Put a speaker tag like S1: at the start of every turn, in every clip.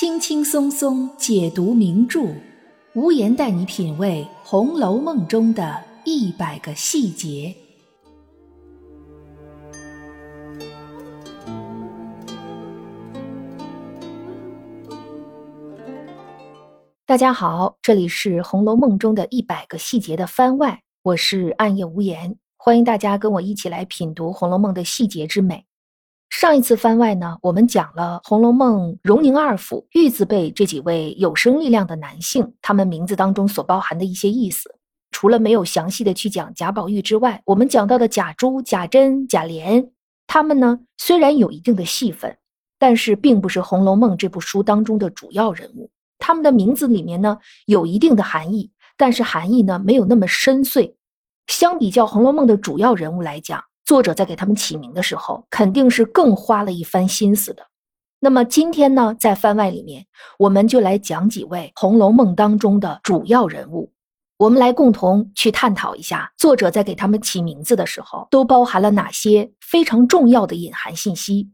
S1: 轻轻松松解读名著，无言带你品味《红楼梦》中的一百个细节。大家好，这里是《红楼梦》中的一百个细节的番外，我是暗夜无言，欢迎大家跟我一起来品读《红楼梦》的细节之美。上一次番外呢，我们讲了《红楼梦》荣宁二府玉字辈这几位有生力量的男性，他们名字当中所包含的一些意思。除了没有详细的去讲贾宝玉之外，我们讲到的贾珠、贾珍、贾琏，他们呢虽然有一定的戏份，但是并不是《红楼梦》这部书当中的主要人物。他们的名字里面呢有一定的含义，但是含义呢没有那么深邃。相比较《红楼梦》的主要人物来讲，作者在给他们起名的时候，肯定是更花了一番心思的。那么今天呢，在番外里面，我们就来讲几位《红楼梦》当中的主要人物，我们来共同去探讨一下，作者在给他们起名字的时候，都包含了哪些非常重要的隐含信息。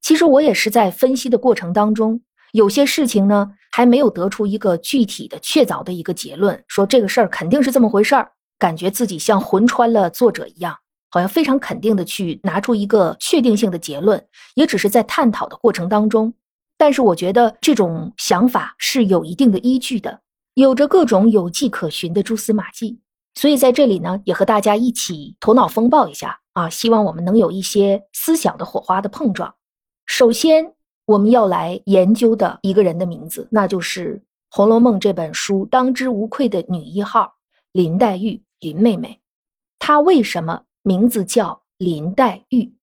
S1: 其实我也是在分析的过程当中，有些事情呢，还没有得出一个具体的、确凿的一个结论，说这个事儿肯定是这么回事儿，感觉自己像魂穿了作者一样。好像非常肯定的去拿出一个确定性的结论，也只是在探讨的过程当中。但是我觉得这种想法是有一定的依据的，有着各种有迹可循的蛛丝马迹。所以在这里呢，也和大家一起头脑风暴一下啊，希望我们能有一些思想的火花的碰撞。首先，我们要来研究的一个人的名字，那就是《红楼梦》这本书当之无愧的女一号林黛玉，林妹妹。她为什么？名字叫林黛玉。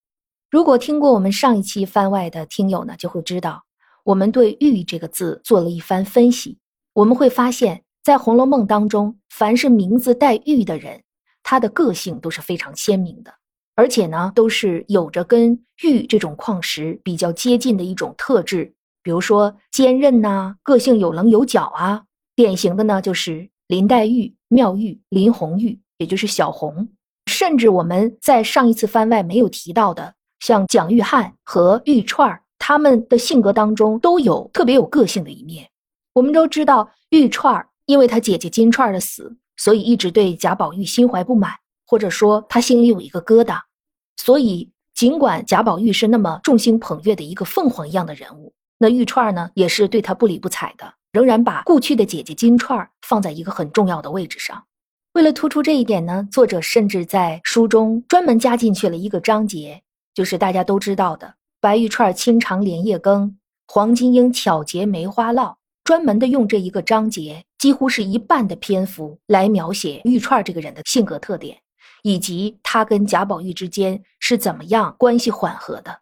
S1: 如果听过我们上一期番外的听友呢，就会知道我们对“玉”这个字做了一番分析。我们会发现，在《红楼梦》当中，凡是名字带“玉”的人，他的个性都是非常鲜明的，而且呢，都是有着跟玉这种矿石比较接近的一种特质，比如说坚韧呐，个性有棱有角啊。典型的呢，就是林黛玉、妙玉、林红玉，也就是小红。甚至我们在上一次番外没有提到的，像蒋玉菡和玉钏他们的性格当中都有特别有个性的一面。我们都知道，玉钏因为她姐姐金钏的死，所以一直对贾宝玉心怀不满，或者说她心里有一个疙瘩。所以，尽管贾宝玉是那么众星捧月的一个凤凰一样的人物，那玉钏呢也是对他不理不睬的，仍然把故去的姐姐金钏放在一个很重要的位置上。为了突出这一点呢，作者甚至在书中专门加进去了一个章节，就是大家都知道的“白玉串清肠连夜更，黄金英巧结梅花烙”，专门的用这一个章节，几乎是一半的篇幅来描写玉串这个人的性格特点，以及他跟贾宝玉之间是怎么样关系缓和的。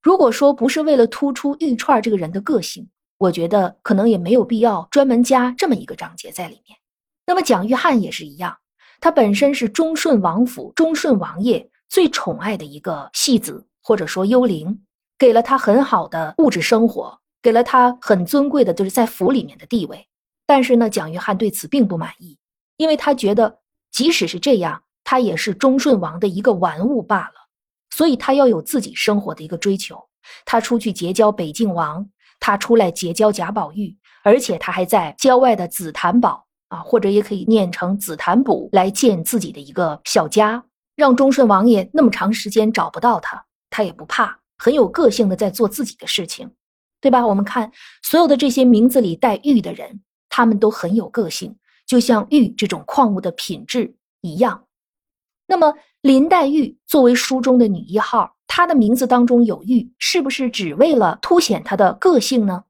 S1: 如果说不是为了突出玉串这个人的个性，我觉得可能也没有必要专门加这么一个章节在里面。那么蒋玉菡也是一样，他本身是忠顺王府忠顺王爷最宠爱的一个戏子，或者说幽灵，给了他很好的物质生活，给了他很尊贵的，就是在府里面的地位。但是呢，蒋玉菡对此并不满意，因为他觉得即使是这样，他也是忠顺王的一个玩物罢了，所以他要有自己生活的一个追求。他出去结交北静王，他出来结交贾宝玉，而且他还在郊外的紫檀堡。啊，或者也可以念成紫檀卜来建自己的一个小家，让忠顺王爷那么长时间找不到他，他也不怕，很有个性的在做自己的事情，对吧？我们看所有的这些名字里带玉的人，他们都很有个性，就像玉这种矿物的品质一样。那么林黛玉作为书中的女一号，她的名字当中有玉，是不是只为了凸显她的个性呢？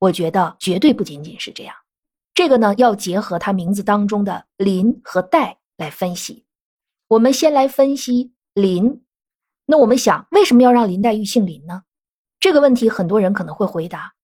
S1: 我觉得绝对不仅仅是这样。这个呢，要结合他名字当中的“林”和“黛”来分析。我们先来分析“林”。那我们想，为什么要让林黛玉姓林呢？这个问题很多人可能会回答：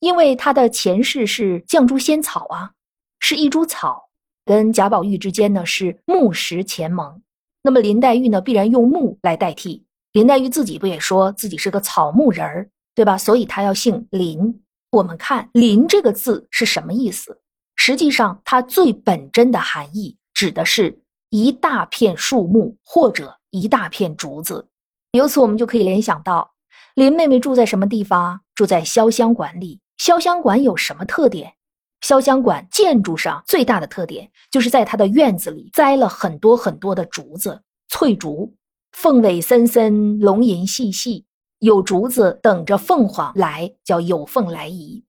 S1: 因为她的前世是绛珠仙草啊，是一株草，跟贾宝玉之间呢是木石前盟。那么林黛玉呢，必然用木来代替。林黛玉自己不也说自己是个草木人儿，对吧？所以她要姓林。我们看“林”这个字是什么意思？实际上，它最本真的含义指的是一大片树木或者一大片竹子。由此，我们就可以联想到林妹妹住在什么地方？住在潇湘馆里。潇湘馆有什么特点？潇湘馆建筑上最大的特点就是在它的院子里栽了很多很多的竹子，翠竹，凤尾森森，龙吟细细，有竹子等着凤凰来，叫有凤来仪，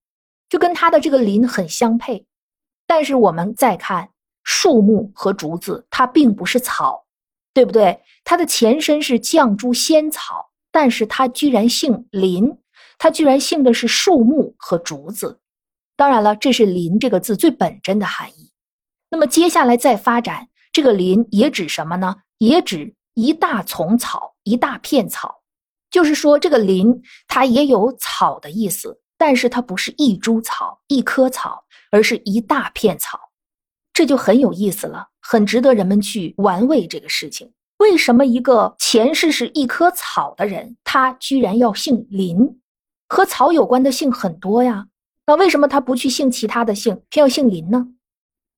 S1: 就跟它的这个林很相配。但是我们再看树木和竹子，它并不是草，对不对？它的前身是绛珠仙草，但是它居然姓林，它居然姓的是树木和竹子。当然了，这是“林”这个字最本真的含义。那么接下来再发展，这个“林”也指什么呢？也指一大丛草，一大片草。就是说，这个“林”它也有草的意思，但是它不是一株草、一棵草，而是一大片草。这就很有意思了，很值得人们去玩味这个事情。为什么一个前世是一棵草的人，他居然要姓林？和草有关的姓很多呀。那为什么他不去姓其他的姓，偏要姓林呢？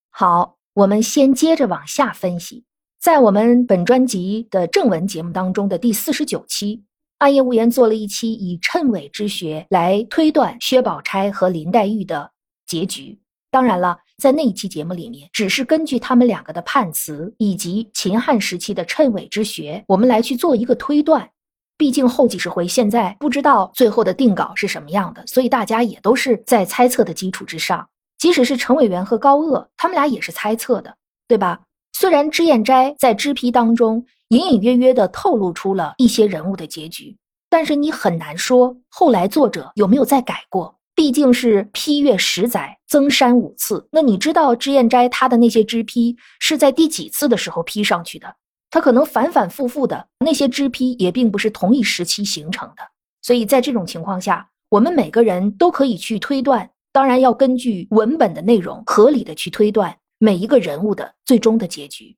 S1: 好，我们先接着往下分析。在我们本专辑的正文节目当中的第四十九期，暗夜无言做了一期以谶纬之学来推断薛宝钗和林黛玉的结局。当然了，在那一期节目里面，只是根据他们两个的判词以及秦汉时期的谶纬之学，我们来去做一个推断。毕竟后几十回现在不知道最后的定稿是什么样的，所以大家也都是在猜测的基础之上。即使是程委员和高鹗，他们俩也是猜测的，对吧？虽然脂砚斋在脂批当中隐隐约约的透露出了一些人物的结局，但是你很难说后来作者有没有再改过。毕竟是批阅十载，增删五次。那你知道脂砚斋他的那些脂批是在第几次的时候批上去的？他可能反反复复的那些支批也并不是同一时期形成的，所以在这种情况下，我们每个人都可以去推断，当然要根据文本的内容合理的去推断每一个人物的最终的结局。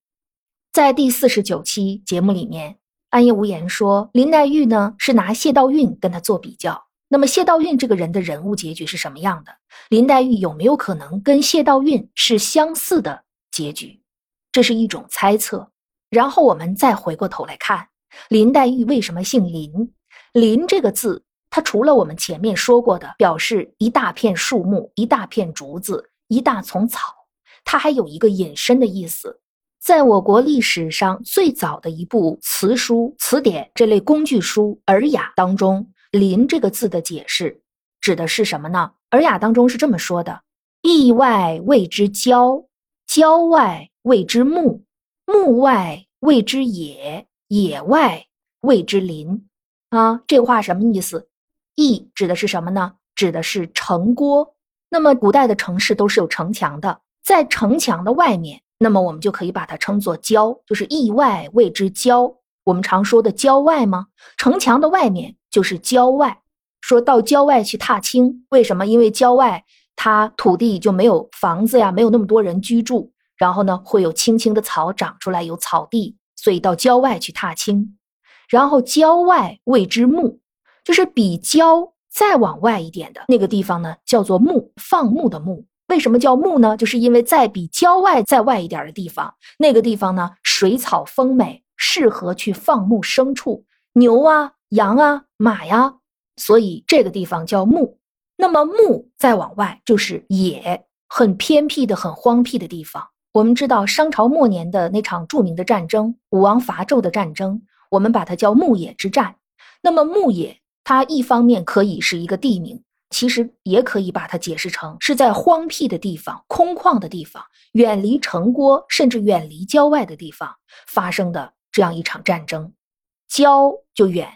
S1: 在第四十九期节目里面，安夜无言说林黛玉呢是拿谢道韫跟他做比较，那么谢道韫这个人的人物结局是什么样的？林黛玉有没有可能跟谢道韫是相似的结局？这是一种猜测。然后我们再回过头来看，林黛玉为什么姓林？林这个字，它除了我们前面说过的表示一大片树木、一大片竹子、一大丛草，它还有一个引申的意思。在我国历史上最早的一部词书、词典这类工具书《尔雅》当中，“林”这个字的解释指的是什么呢？《尔雅》当中是这么说的：“邑外谓之郊，郊外谓之木。”木外谓之野，野外谓之林，啊，这话什么意思？邑指的是什么呢？指的是城郭。那么古代的城市都是有城墙的，在城墙的外面，那么我们就可以把它称作郊，就是邑外谓之郊。我们常说的郊外吗？城墙的外面就是郊外。说到郊外去踏青，为什么？因为郊外它土地就没有房子呀，没有那么多人居住。然后呢，会有青青的草长出来，有草地，所以到郊外去踏青。然后郊外谓之牧，就是比郊再往外一点的那个地方呢，叫做牧，放牧的牧。为什么叫牧呢？就是因为在比郊外再外一点的地方，那个地方呢，水草丰美，适合去放牧牲畜，牛啊、羊啊、马呀，所以这个地方叫牧。那么牧再往外就是野，很偏僻的、很荒僻的地方。我们知道商朝末年的那场著名的战争——武王伐纣的战争，我们把它叫牧野之战。那么牧野，它一方面可以是一个地名，其实也可以把它解释成是在荒僻的地方、空旷的地方、远离城郭，甚至远离郊外的地方发生的这样一场战争。郊就远，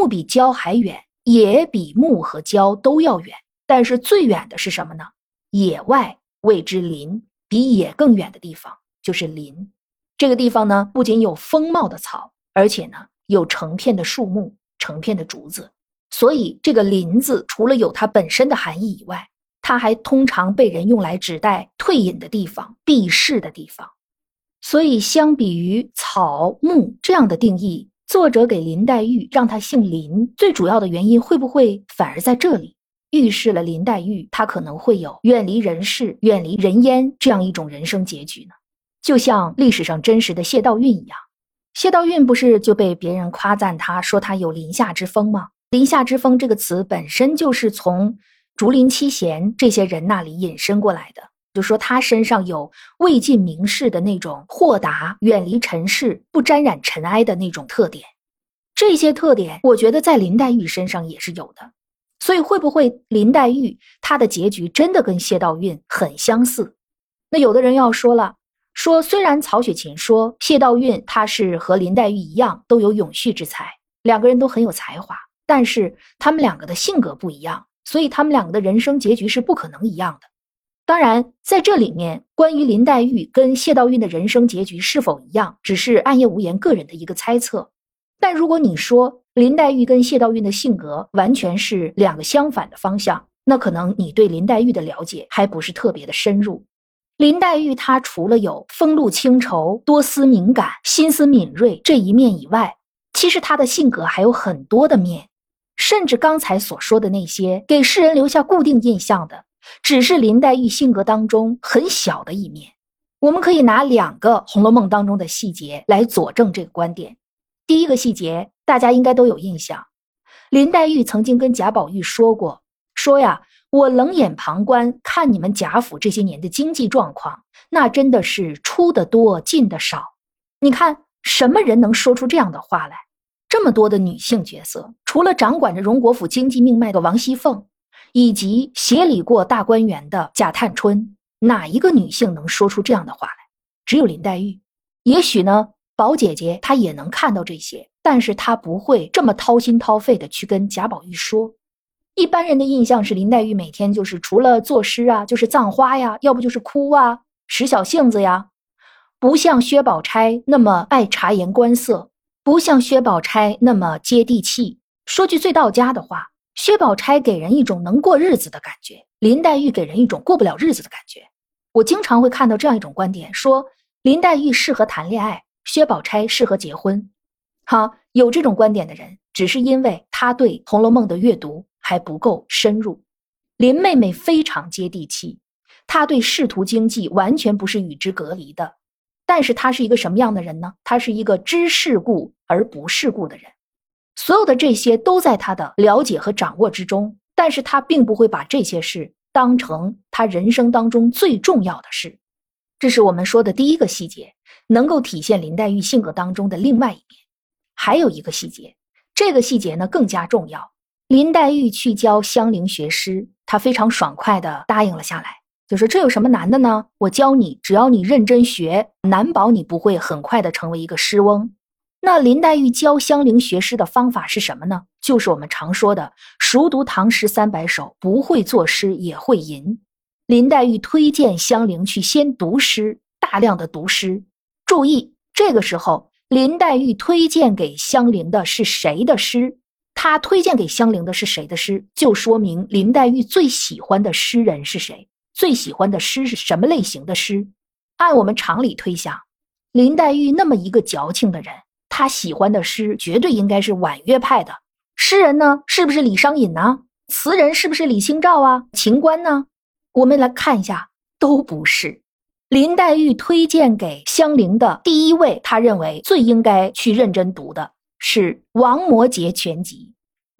S1: 牧比郊还远，也比木和郊都要远。但是最远的是什么呢？野外谓之林。比野更远的地方就是林，这个地方呢，不仅有丰茂的草，而且呢有成片的树木、成片的竹子，所以这个林字除了有它本身的含义以外，它还通常被人用来指代退隐的地方、避世的地方。所以相比于草木这样的定义，作者给林黛玉让她姓林，最主要的原因会不会反而在这里？预示了林黛玉，她可能会有远离人世、远离人烟这样一种人生结局呢？就像历史上真实的谢道韫一样，谢道韫不是就被别人夸赞，他说他有林下之风吗？林下之风这个词本身就是从竹林七贤这些人那里引申过来的，就说他身上有魏晋名士的那种豁达、远离尘世、不沾染尘埃的那种特点。这些特点，我觉得在林黛玉身上也是有的。所以，会不会林黛玉她的结局真的跟谢道韫很相似？那有的人要说了，说虽然曹雪芹说谢道韫他是和林黛玉一样都有永续之才，两个人都很有才华，但是他们两个的性格不一样，所以他们两个的人生结局是不可能一样的。当然，在这里面，关于林黛玉跟谢道韫的人生结局是否一样，只是暗夜无言个人的一个猜测。但如果你说林黛玉跟谢道韫的性格完全是两个相反的方向，那可能你对林黛玉的了解还不是特别的深入。林黛玉她除了有风露清愁、多思敏感、心思敏锐这一面以外，其实她的性格还有很多的面，甚至刚才所说的那些给世人留下固定印象的，只是林黛玉性格当中很小的一面。我们可以拿两个《红楼梦》当中的细节来佐证这个观点。第一个细节，大家应该都有印象。林黛玉曾经跟贾宝玉说过：“说呀，我冷眼旁观，看你们贾府这些年的经济状况，那真的是出的多，进的少。你看，什么人能说出这样的话来？这么多的女性角色，除了掌管着荣国府经济命脉的王熙凤，以及协理过大观园的贾探春，哪一个女性能说出这样的话来？只有林黛玉。也许呢？”宝姐姐她也能看到这些，但是她不会这么掏心掏肺的去跟贾宝玉说。一般人的印象是林黛玉每天就是除了作诗啊，就是葬花呀，要不就是哭啊，使小性子呀，不像薛宝钗那么爱察言观色，不像薛宝钗那么接地气。说句最到家的话，薛宝钗给人一种能过日子的感觉，林黛玉给人一种过不了日子的感觉。我经常会看到这样一种观点，说林黛玉适合谈恋爱。薛宝钗适合结婚，哈，有这种观点的人，只是因为他对《红楼梦》的阅读还不够深入。林妹妹非常接地气，她对仕途经济完全不是与之隔离的。但是她是一个什么样的人呢？她是一个知世故而不世故的人。所有的这些都在他的了解和掌握之中，但是他并不会把这些事当成他人生当中最重要的事。这是我们说的第一个细节。能够体现林黛玉性格当中的另外一面，还有一个细节，这个细节呢更加重要。林黛玉去教香菱学诗，她非常爽快的答应了下来，就说：“这有什么难的呢？我教你，只要你认真学，难保你不会很快的成为一个诗翁。”那林黛玉教香菱学诗的方法是什么呢？就是我们常说的“熟读唐诗三百首，不会作诗也会吟”。林黛玉推荐香菱去先读诗，大量的读诗。注意，这个时候林黛玉推荐给香菱的是谁的诗？她推荐给香菱的是谁的诗？就说明林黛玉最喜欢的诗人是谁？最喜欢的诗是什么类型的诗？按我们常理推想，林黛玉那么一个矫情的人，他喜欢的诗绝对应该是婉约派的。诗人呢，是不是李商隐呢？词人是不是李清照啊？秦观呢？我们来看一下，都不是。林黛玉推荐给香菱的第一位，她认为最应该去认真读的是《王摩诘全集》。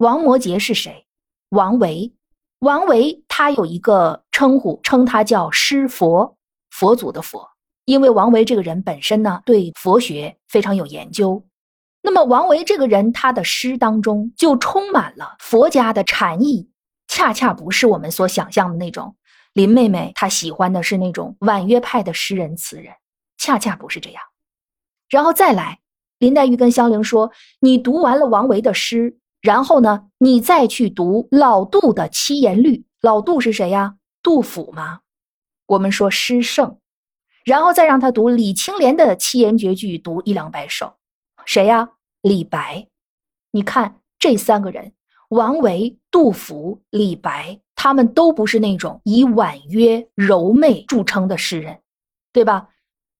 S1: 王摩诘是谁？王维。王维他有一个称呼，称他叫诗佛，佛祖的佛。因为王维这个人本身呢，对佛学非常有研究。那么王维这个人，他的诗当中就充满了佛家的禅意，恰恰不是我们所想象的那种。林妹妹她喜欢的是那种婉约派的诗人词人，恰恰不是这样。然后再来，林黛玉跟香菱说：“你读完了王维的诗，然后呢，你再去读老杜的七言律。老杜是谁呀？杜甫吗？我们说诗圣。然后再让他读李青莲的七言绝句，读一两百首。谁呀？李白。你看这三个人：王维、杜甫、李白。”他们都不是那种以婉约柔媚著称的诗人，对吧？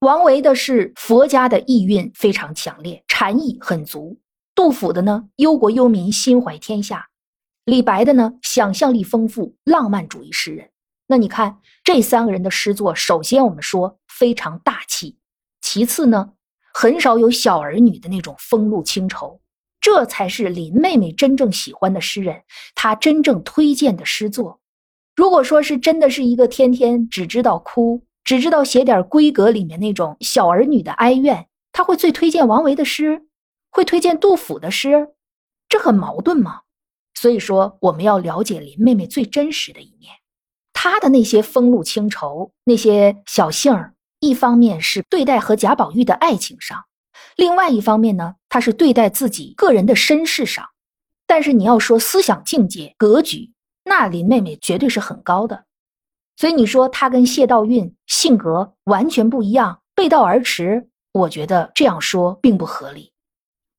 S1: 王维的是佛家的意蕴非常强烈，禅意很足；杜甫的呢，忧国忧民，心怀天下；李白的呢，想象力丰富，浪漫主义诗人。那你看这三个人的诗作，首先我们说非常大气，其次呢，很少有小儿女的那种风露清愁。这才是林妹妹真正喜欢的诗人，她真正推荐的诗作。如果说是真的是一个天天只知道哭，只知道写点闺阁里面那种小儿女的哀怨，他会最推荐王维的诗，会推荐杜甫的诗，这很矛盾吗？所以说，我们要了解林妹妹最真实的一面，她的那些风露清愁，那些小性儿，一方面是对待和贾宝玉的爱情上，另外一方面呢，她是对待自己个人的身世上。但是你要说思想境界、格局，那林妹妹绝对是很高的。所以你说她跟谢道韫性格完全不一样，背道而驰，我觉得这样说并不合理。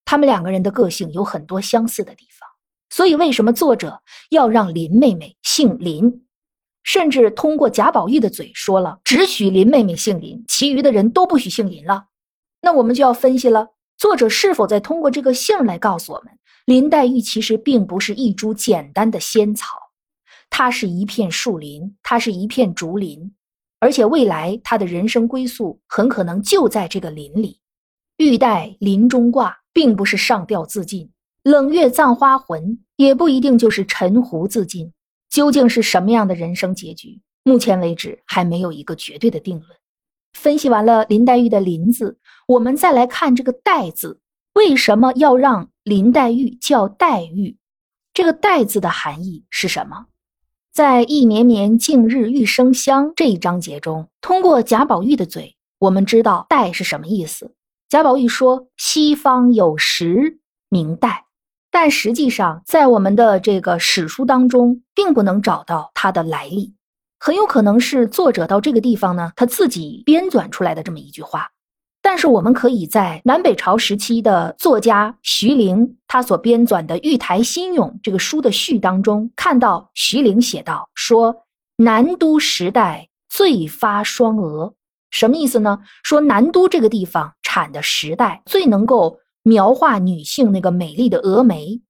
S1: 他们两个人的个性有很多相似的地方。所以，为什么作者要让林妹妹姓林，甚至通过贾宝玉的嘴说了只许林妹妹姓林，其余的人都不许姓林了？那我们就要分析了，作者是否在通过这个姓来告诉我们，林黛玉其实并不是一株简单的仙草，它是一片树林，它是一片竹林，而且未来她的人生归宿很可能就在这个林里。玉带林中挂，并不是上吊自尽。冷月葬花魂也不一定就是沉湖自尽，究竟是什么样的人生结局？目前为止还没有一个绝对的定论。分析完了林黛玉的“林”字，我们再来看这个“黛”字，为什么要让林黛玉叫黛玉？这个“黛”字的含义是什么？在“意绵绵，静日玉生香”这一章节中，通过贾宝玉的嘴，我们知道“黛”是什么意思。贾宝玉说：“西方有石名黛。”但实际上，在我们的这个史书当中，并不能找到它的来历，很有可能是作者到这个地方呢，他自己编纂出来的这么一句话。但是，我们可以在南北朝时期的作家徐陵他所编纂的《玉台新咏》这个书的序当中，看到徐陵写道：“说南都时代最发双蛾，什么意思呢？说南都这个地方产的时代最能够。”描画女性那个美丽的峨眉，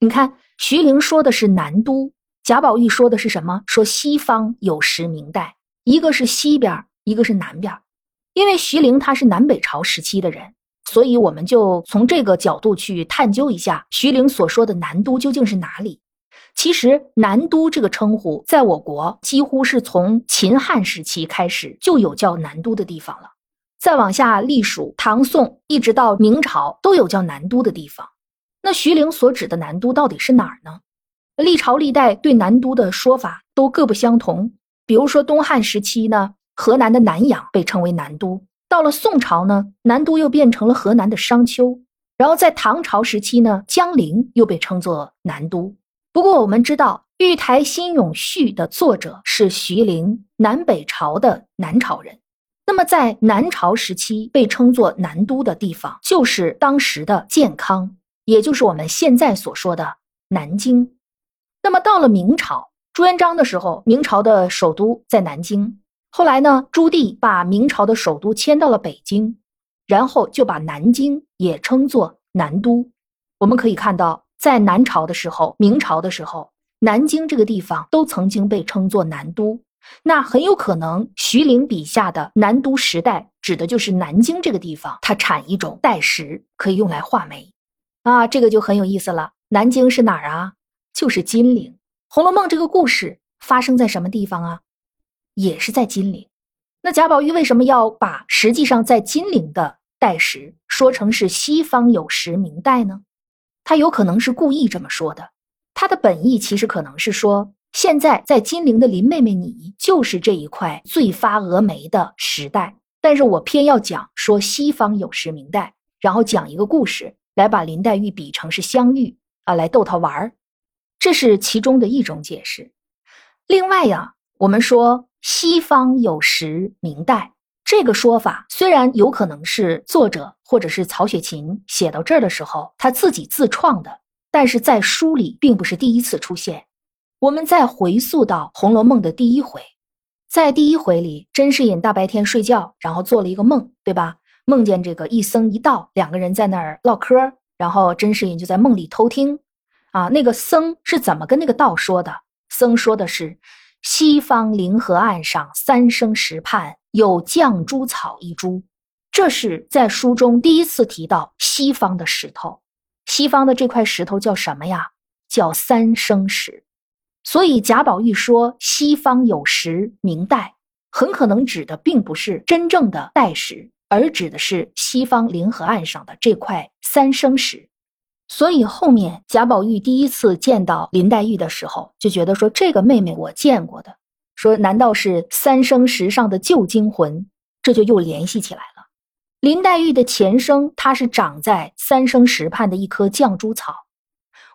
S1: 你看徐凌说的是南都，贾宝玉说的是什么？说西方有时明代，一个是西边，一个是南边。因为徐凌他是南北朝时期的人，所以我们就从这个角度去探究一下徐凌所说的南都究竟是哪里。其实南都这个称呼，在我国几乎是从秦汉时期开始就有叫南都的地方了。再往下历数，唐宋一直到明朝都有叫南都的地方。那徐陵所指的南都到底是哪儿呢？历朝历代对南都的说法都各不相同。比如说东汉时期呢，河南的南阳被称为南都；到了宋朝呢，南都又变成了河南的商丘。然后在唐朝时期呢，江陵又被称作南都。不过我们知道，《玉台新咏序》的作者是徐陵，南北朝的南朝人。那么，在南朝时期被称作南都的地方，就是当时的建康，也就是我们现在所说的南京。那么到了明朝朱元璋的时候，明朝的首都在南京。后来呢，朱棣把明朝的首都迁到了北京，然后就把南京也称作南都。我们可以看到，在南朝的时候、明朝的时候，南京这个地方都曾经被称作南都。那很有可能，徐陵笔下的南都时代指的就是南京这个地方，它产一种代石，可以用来画眉，啊，这个就很有意思了。南京是哪儿啊？就是金陵。《红楼梦》这个故事发生在什么地方啊？也是在金陵。那贾宝玉为什么要把实际上在金陵的代石说成是西方有石明代呢？他有可能是故意这么说的，他的本意其实可能是说。现在在金陵的林妹妹，你就是这一块最发峨眉的时代。但是我偏要讲说西方有时明代，然后讲一个故事来把林黛玉比成是香玉啊，来逗她玩儿，这是其中的一种解释。另外呀，我们说西方有时明代这个说法，虽然有可能是作者或者是曹雪芹写到这儿的时候他自己自创的，但是在书里并不是第一次出现。我们再回溯到《红楼梦》的第一回，在第一回里，甄士隐大白天睡觉，然后做了一个梦，对吧？梦见这个一僧一道两个人在那儿唠嗑，然后甄士隐就在梦里偷听。啊，那个僧是怎么跟那个道说的？僧说的是：“西方灵河岸上三生石畔有绛珠草一株。”这是在书中第一次提到西方的石头。西方的这块石头叫什么呀？叫三生石。所以贾宝玉说西方有石名岱，很可能指的并不是真正的代石，而指的是西方灵河岸上的这块三生石。所以后面贾宝玉第一次见到林黛玉的时候，就觉得说这个妹妹我见过的，说难道是三生石上的旧精魂？这就又联系起来了。林黛玉的前生，她是长在三生石畔的一棵绛珠草。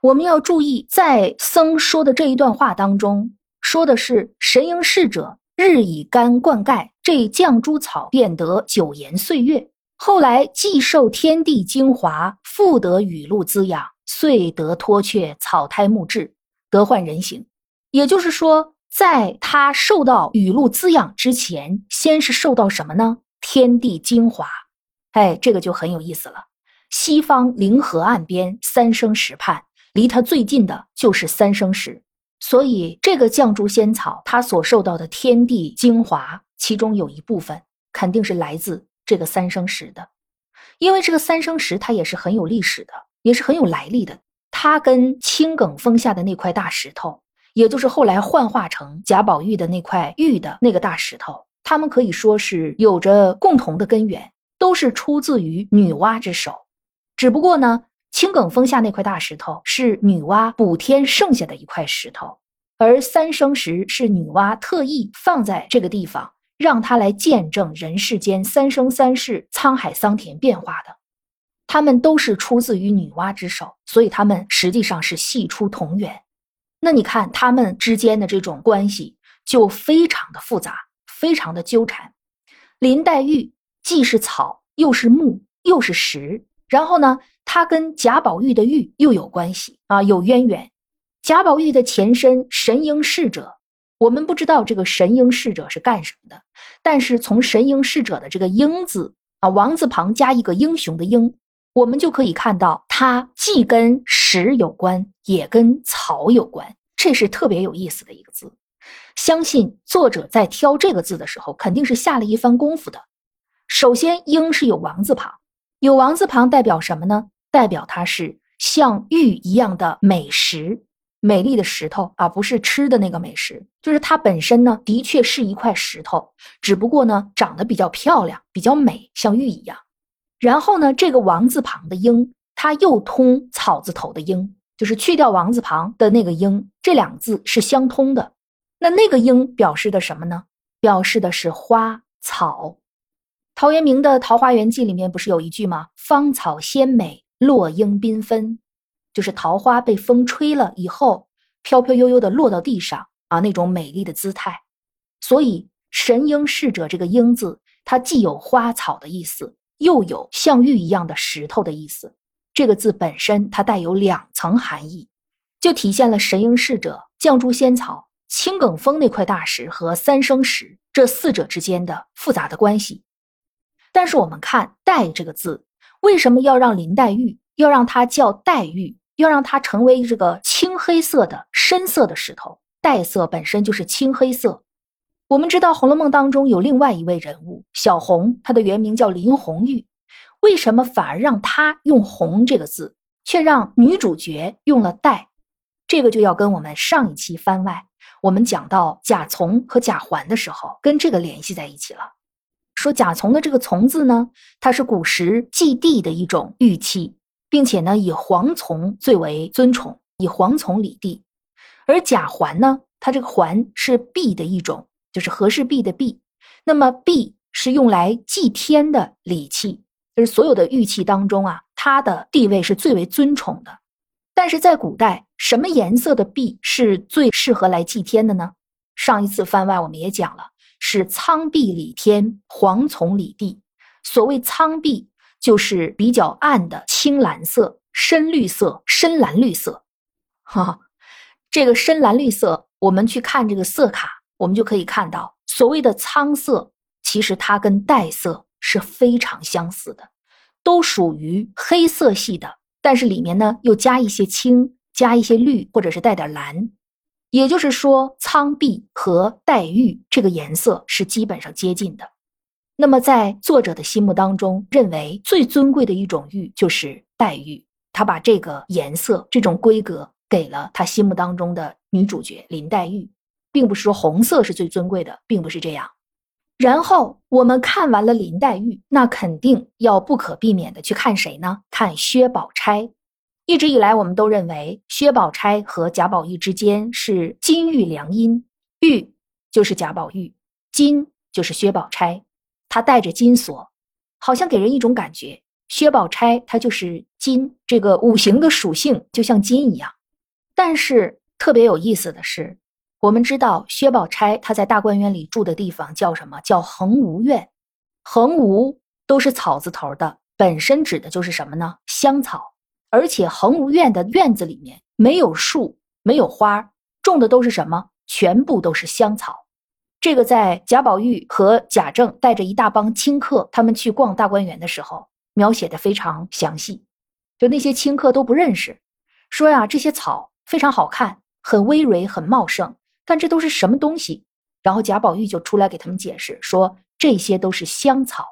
S1: 我们要注意，在僧说的这一段话当中，说的是神瑛侍者日以干灌溉，这绛珠草便得九延岁月。后来既受天地精华，复得雨露滋养，遂得脱却草胎木质，得换人形。也就是说，在他受到雨露滋养之前，先是受到什么呢？天地精华。哎，这个就很有意思了。西方灵河岸边三生石畔，离他最近的就是三生石，所以这个绛珠仙草，它所受到的天地精华，其中有一部分肯定是来自。这个三生石的，因为这个三生石它也是很有历史的，也是很有来历的。它跟青埂峰下的那块大石头，也就是后来幻化成贾宝玉的那块玉的那个大石头，它们可以说是有着共同的根源，都是出自于女娲之手。只不过呢，青埂峰下那块大石头是女娲补天剩下的一块石头，而三生石是女娲特意放在这个地方。让它来见证人世间三生三世、沧海桑田变化的，他们都是出自于女娲之手，所以他们实际上是系出同源。那你看他们之间的这种关系就非常的复杂，非常的纠缠。林黛玉既是草，又是木，又是石，然后呢，他跟贾宝玉的玉又有关系啊，有渊源。贾宝玉的前身神瑛侍者。我们不知道这个神瑛侍者是干什么的，但是从神瑛侍者的这个“英”字啊，王字旁加一个英雄的“英”，我们就可以看到，它既跟石有关，也跟草有关，这是特别有意思的一个字。相信作者在挑这个字的时候，肯定是下了一番功夫的。首先，“英”是有王字旁，有王字旁代表什么呢？代表它是像玉一样的美食。美丽的石头啊，不是吃的那个美食，就是它本身呢，的确是一块石头，只不过呢，长得比较漂亮，比较美，像玉一样。然后呢，这个王字旁的英，它又通草字头的英，就是去掉王字旁的那个英，这两字是相通的。那那个英表示的什么呢？表示的是花草。陶渊明的《桃花源记》里面不是有一句吗？芳草鲜美，落英缤纷。就是桃花被风吹了以后，飘飘悠悠的落到地上啊，那种美丽的姿态。所以“神瑛侍者”这个“瑛”字，它既有花草的意思，又有像玉一样的石头的意思。这个字本身它带有两层含义，就体现了神瑛侍者、绛珠仙草、青埂峰那块大石和三生石这四者之间的复杂的关系。但是我们看“黛”这个字，为什么要让林黛玉要让它叫黛玉？要让它成为这个青黑色的深色的石头，黛色本身就是青黑色。我们知道《红楼梦》当中有另外一位人物小红，她的原名叫林红玉，为什么反而让她用“红”这个字，却让女主角用了“黛”？这个就要跟我们上一期番外我们讲到贾从和贾环的时候，跟这个联系在一起了。说甲从的这个“从”字呢，它是古时祭地的一种玉器。并且呢，以蝗虫最为尊崇，以蝗虫礼地。而甲环呢，它这个环是璧的一种，就是和氏璧的璧。那么璧是用来祭天的礼器，就是所有的玉器当中啊，它的地位是最为尊崇的。但是在古代，什么颜色的璧是最适合来祭天的呢？上一次番外我们也讲了，是苍碧里天，黄丛里地。所谓苍碧。就是比较暗的青蓝色、深绿色、深蓝绿色，哈，这个深蓝绿色，我们去看这个色卡，我们就可以看到，所谓的苍色，其实它跟黛色是非常相似的，都属于黑色系的，但是里面呢又加一些青，加一些绿，或者是带点蓝，也就是说，苍碧和黛玉这个颜色是基本上接近的。那么，在作者的心目当中，认为最尊贵的一种玉就是黛玉。他把这个颜色、这种规格给了他心目当中的女主角林黛玉，并不是说红色是最尊贵的，并不是这样。然后我们看完了林黛玉，那肯定要不可避免的去看谁呢？看薛宝钗。一直以来，我们都认为薛宝钗和贾宝玉之间是金玉良姻，玉就是贾宝玉，金就是薛宝钗。她带着金锁，好像给人一种感觉，薛宝钗她就是金，这个五行的属性就像金一样。但是特别有意思的是，我们知道薛宝钗她在大观园里住的地方叫什么？叫恒芜苑。恒芜都是草字头的，本身指的就是什么呢？香草。而且恒芜苑的院子里面没有树，没有花，种的都是什么？全部都是香草。这个在贾宝玉和贾政带着一大帮清客，他们去逛大观园的时候，描写的非常详细。就那些清客都不认识，说呀，这些草非常好看，很葳蕤，很茂盛，但这都是什么东西？然后贾宝玉就出来给他们解释说，这些都是香草。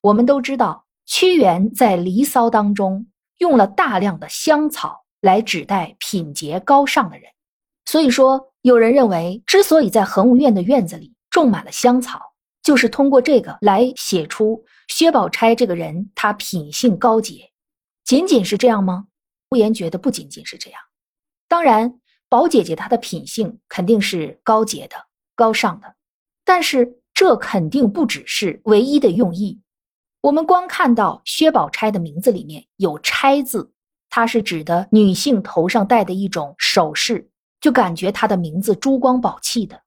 S1: 我们都知道，屈原在《离骚》当中。用了大量的香草来指代品节高尚的人，所以说有人认为，之所以在恒芜苑的院子里种满了香草，就是通过这个来写出薛宝钗这个人，她品性高洁。仅仅是这样吗？呼言觉得不仅仅是这样。当然，宝姐姐她的品性肯定是高洁的、高尚的，但是这肯定不只是唯一的用意。我们光看到薛宝钗的名字里面有“钗”字，它是指的女性头上戴的一种首饰，就感觉她的名字珠光宝气的。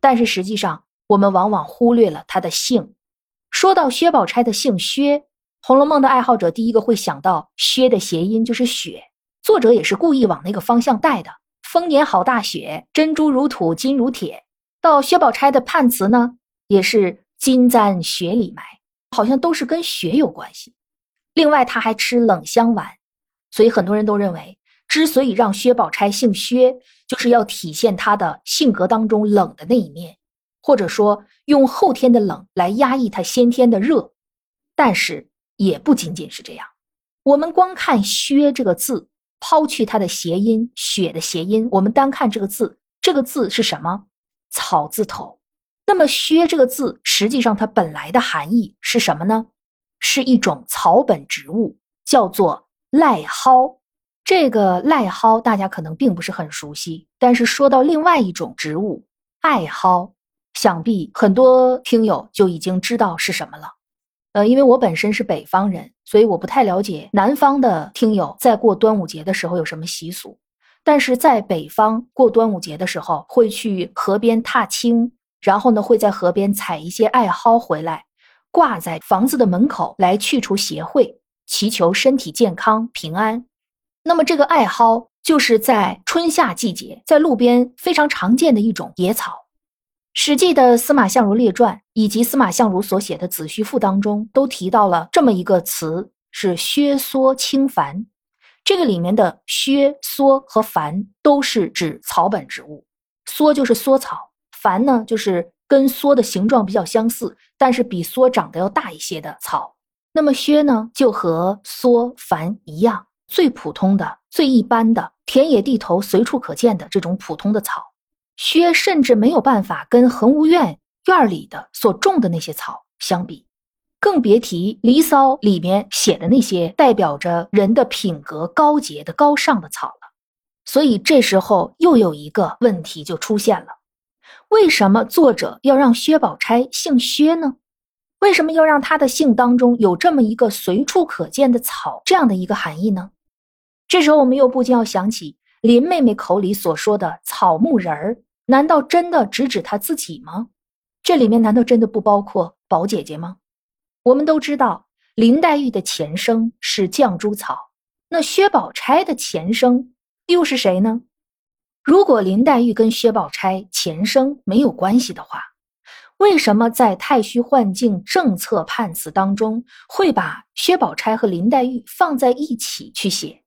S1: 但是实际上，我们往往忽略了她的姓。说到薛宝钗的姓薛，《红楼梦》的爱好者第一个会想到“薛”的谐音就是雪，作者也是故意往那个方向带的。丰年好大雪，珍珠如土，金如铁。到薛宝钗的判词呢，也是金簪雪里埋。好像都是跟雪有关系。另外，他还吃冷香丸，所以很多人都认为，之所以让薛宝钗姓薛，就是要体现她的性格当中冷的那一面，或者说用后天的冷来压抑她先天的热。但是也不仅仅是这样，我们光看“薛”这个字，抛去它的谐音“雪”的谐音，我们单看这个字，这个字是什么？草字头。那么“薛”这个字，实际上它本来的含义是什么呢？是一种草本植物，叫做癞蒿。这个癞蒿大家可能并不是很熟悉，但是说到另外一种植物艾蒿，想必很多听友就已经知道是什么了。呃，因为我本身是北方人，所以我不太了解南方的听友在过端午节的时候有什么习俗。但是在北方过端午节的时候，会去河边踏青。然后呢，会在河边采一些艾蒿回来，挂在房子的门口来去除邪秽，祈求身体健康平安。那么这个艾蒿就是在春夏季节在路边非常常见的一种野草。《史记》的司马相如列传以及司马相如所写的《子虚赋》当中都提到了这么一个词，是薛缩青繁。这个里面的薛缩和繁都是指草本植物，缩就是缩草。繁呢，就是跟梭的形状比较相似，但是比梭长得要大一些的草。那么薛呢，就和梭、繁一样，最普通的、最一般的田野地头随处可见的这种普通的草。薛甚至没有办法跟恒芜苑院里的所种的那些草相比，更别提《离骚》里面写的那些代表着人的品格高洁的高尚的草了。所以这时候又有一个问题就出现了。为什么作者要让薛宝钗姓薛呢？为什么要让她的姓当中有这么一个随处可见的草这样的一个含义呢？这时候我们又不禁要想起林妹妹口里所说的草木人儿，难道真的只指她自己吗？这里面难道真的不包括宝姐姐吗？我们都知道林黛玉的前生是绛珠草，那薛宝钗的前生又是谁呢？如果林黛玉跟薛宝钗前生没有关系的话，为什么在太虚幻境政策判词当中会把薛宝钗和林黛玉放在一起去写？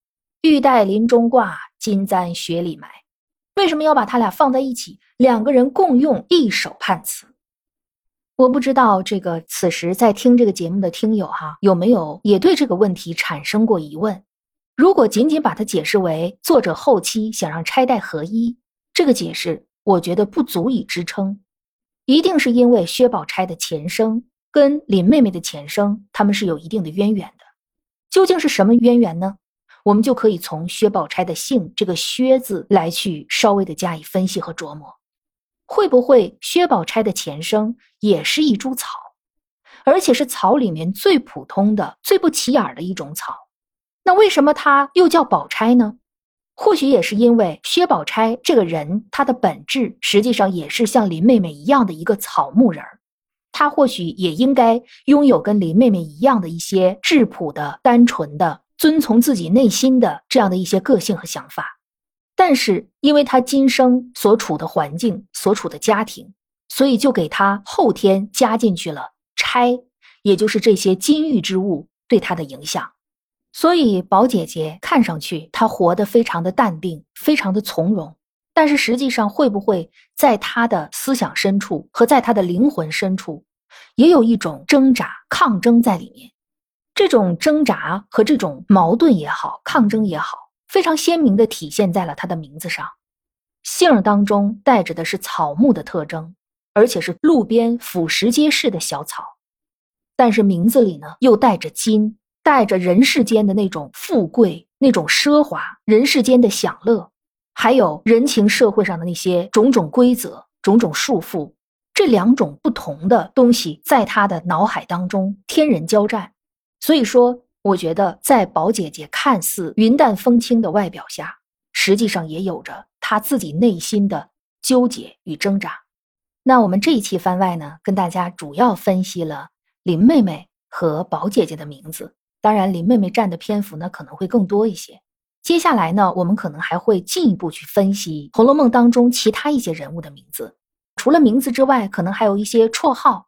S1: 玉带林中挂，金簪雪里埋。为什么要把他俩放在一起，两个人共用一首判词？我不知道这个此时在听这个节目的听友哈有没有也对这个问题产生过疑问？如果仅仅把它解释为作者后期想让钗黛合一，这个解释我觉得不足以支撑。一定是因为薛宝钗的前生跟林妹妹的前生，他们是有一定的渊源的。究竟是什么渊源呢？我们就可以从薛宝钗的姓这个“薛”字来去稍微的加以分析和琢磨。会不会薛宝钗的前生也是一株草，而且是草里面最普通的、最不起眼的一种草？那为什么她又叫宝钗呢？或许也是因为薛宝钗这个人，她的本质实际上也是像林妹妹一样的一个草木人儿，她或许也应该拥有跟林妹妹一样的一些质朴的、单纯的、遵从自己内心的这样的一些个性和想法。但是，因为她今生所处的环境、所处的家庭，所以就给她后天加进去了钗，也就是这些金玉之物对她的影响。所以，宝姐姐看上去她活得非常的淡定，非常的从容，但是实际上会不会在她的思想深处和在她的灵魂深处，也有一种挣扎、抗争在里面？这种挣扎和这种矛盾也好，抗争也好，非常鲜明的体现在了她的名字上。姓当中带着的是草木的特征，而且是路边腐蚀皆是的小草，但是名字里呢又带着金。带着人世间的那种富贵、那种奢华，人世间的享乐，还有人情社会上的那些种种规则、种种束缚，这两种不同的东西，在他的脑海当中天人交战。所以说，我觉得在宝姐姐看似云淡风轻的外表下，实际上也有着她自己内心的纠结与挣扎。那我们这一期番外呢，跟大家主要分析了林妹妹和宝姐姐的名字。当然，林妹妹占的篇幅呢可能会更多一些。接下来呢，我们可能还会进一步去分析《红楼梦》当中其他一些人物的名字。除了名字之外，可能还有一些绰号，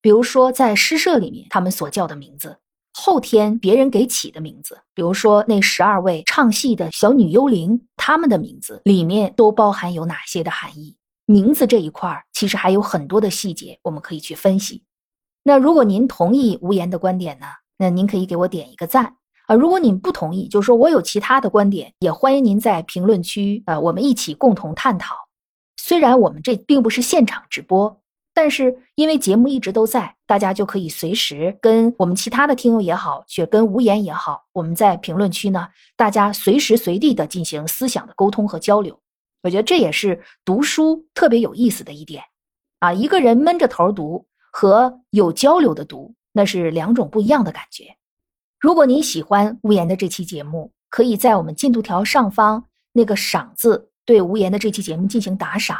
S1: 比如说在诗社里面他们所叫的名字，后天别人给起的名字，比如说那十二位唱戏的小女幽灵，他们的名字里面都包含有哪些的含义？名字这一块儿其实还有很多的细节我们可以去分析。那如果您同意无言的观点呢？那您可以给我点一个赞啊！如果您不同意，就是说我有其他的观点，也欢迎您在评论区呃，我们一起共同探讨。虽然我们这并不是现场直播，但是因为节目一直都在，大家就可以随时跟我们其他的听友也好，去跟无言也好，我们在评论区呢，大家随时随地的进行思想的沟通和交流。我觉得这也是读书特别有意思的一点啊！一个人闷着头读和有交流的读。那是两种不一样的感觉。如果您喜欢无言的这期节目，可以在我们进度条上方那个“赏”字对无言的这期节目进行打赏。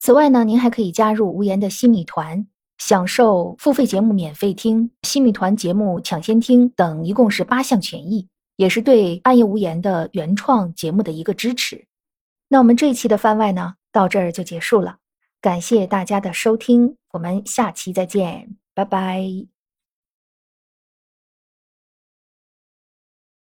S1: 此外呢，您还可以加入无言的新米团，享受付费节目免费听、新米团节目抢先听等，一共是八项权益，也是对暗夜无言的原创节目的一个支持。那我们这一期的番外呢，到这儿就结束了，感谢大家的收听，我们下期再见，拜拜。